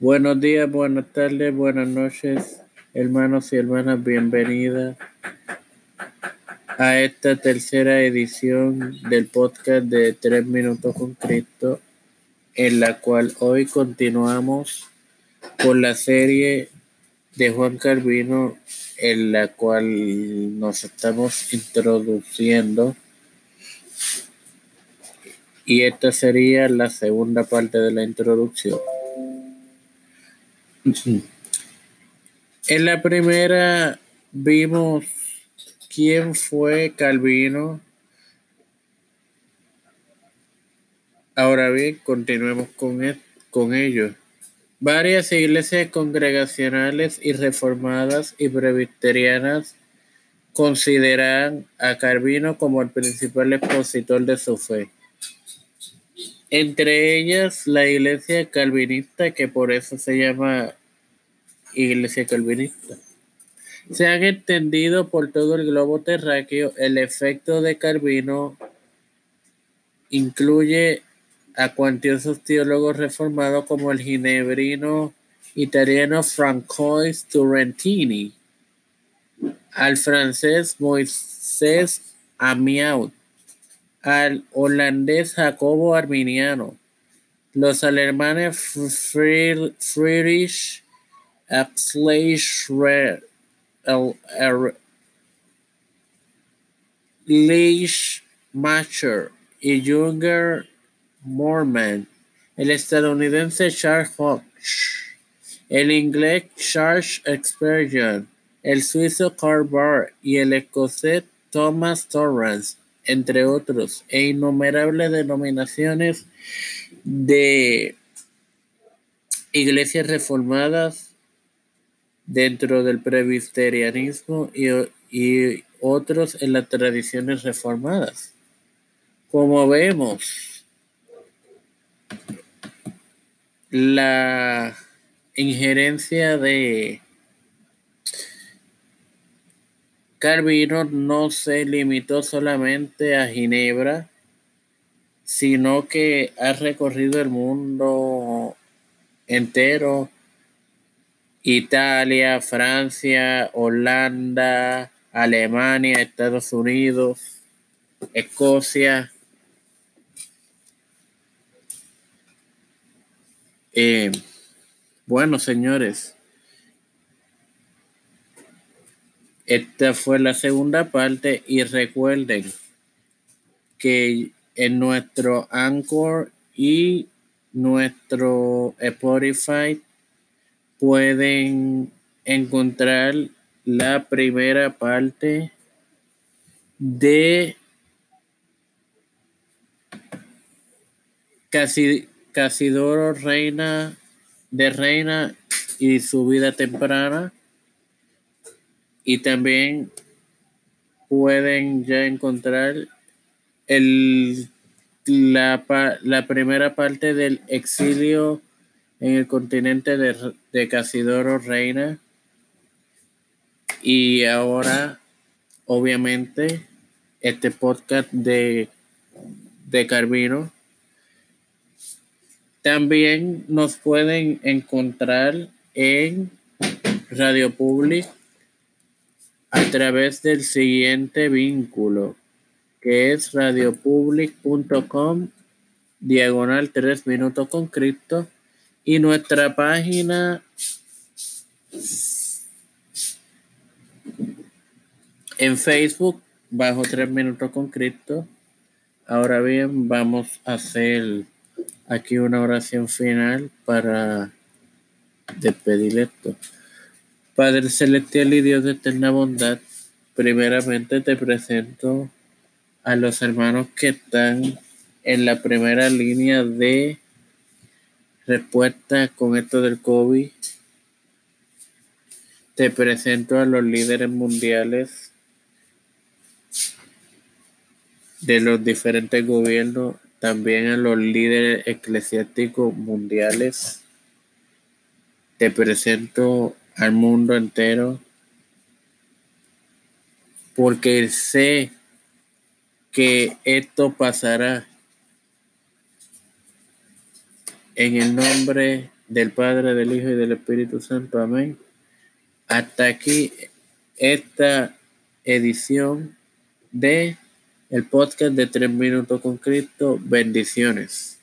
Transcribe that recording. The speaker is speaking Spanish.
Buenos días, buenas tardes, buenas noches, hermanos y hermanas, bienvenidas a esta tercera edición del podcast de Tres Minutos con Cristo, en la cual hoy continuamos con la serie de Juan Calvino, en la cual nos estamos introduciendo. Y esta sería la segunda parte de la introducción. En la primera vimos quién fue Calvino. Ahora bien, continuemos con, con ello. Varias iglesias congregacionales y reformadas y presbiterianas consideran a Calvino como el principal expositor de su fe entre ellas la iglesia calvinista, que por eso se llama iglesia calvinista. Se han entendido por todo el globo terráqueo. El efecto de Calvino incluye a cuantiosos teólogos reformados como el ginebrino italiano Francois Turrentini, al francés Moisés Amiaud, al holandés Jacobo Arminiano, los alemanes Friedrich Axel Leishmacher y Junger Morman, el estadounidense Charles Hodge, el inglés Charles Experian, el suizo Karl Barr y el escocés Thomas Torrance entre otros, e innumerables denominaciones de iglesias reformadas dentro del presbiterianismo y, y otros en las tradiciones reformadas. Como vemos, la injerencia de Calvino no se limitó solamente a Ginebra, sino que ha recorrido el mundo entero, Italia, Francia, Holanda, Alemania, Estados Unidos, Escocia. Eh, bueno, señores, Esta fue la segunda parte y recuerden que en nuestro Anchor y nuestro Spotify pueden encontrar la primera parte de Casidoro Reina de Reina y su vida temprana y también pueden ya encontrar el, la, la primera parte del exilio en el continente de, de Casidoro Reina. Y ahora, obviamente, este podcast de, de Carvino. También nos pueden encontrar en Radio Public a través del siguiente vínculo, que es radiopublic.com, diagonal 3 minutos con cripto, y nuestra página en Facebook, bajo 3 minutos con cripto. Ahora bien, vamos a hacer aquí una oración final para despedir esto. Padre celestial y Dios de eterna bondad, primeramente te presento a los hermanos que están en la primera línea de respuesta con esto del COVID. Te presento a los líderes mundiales de los diferentes gobiernos, también a los líderes eclesiásticos mundiales. Te presento al mundo entero porque sé que esto pasará en el nombre del Padre, del Hijo y del Espíritu Santo. Amén. Hasta aquí esta edición de el podcast de Tres Minutos con Cristo. Bendiciones.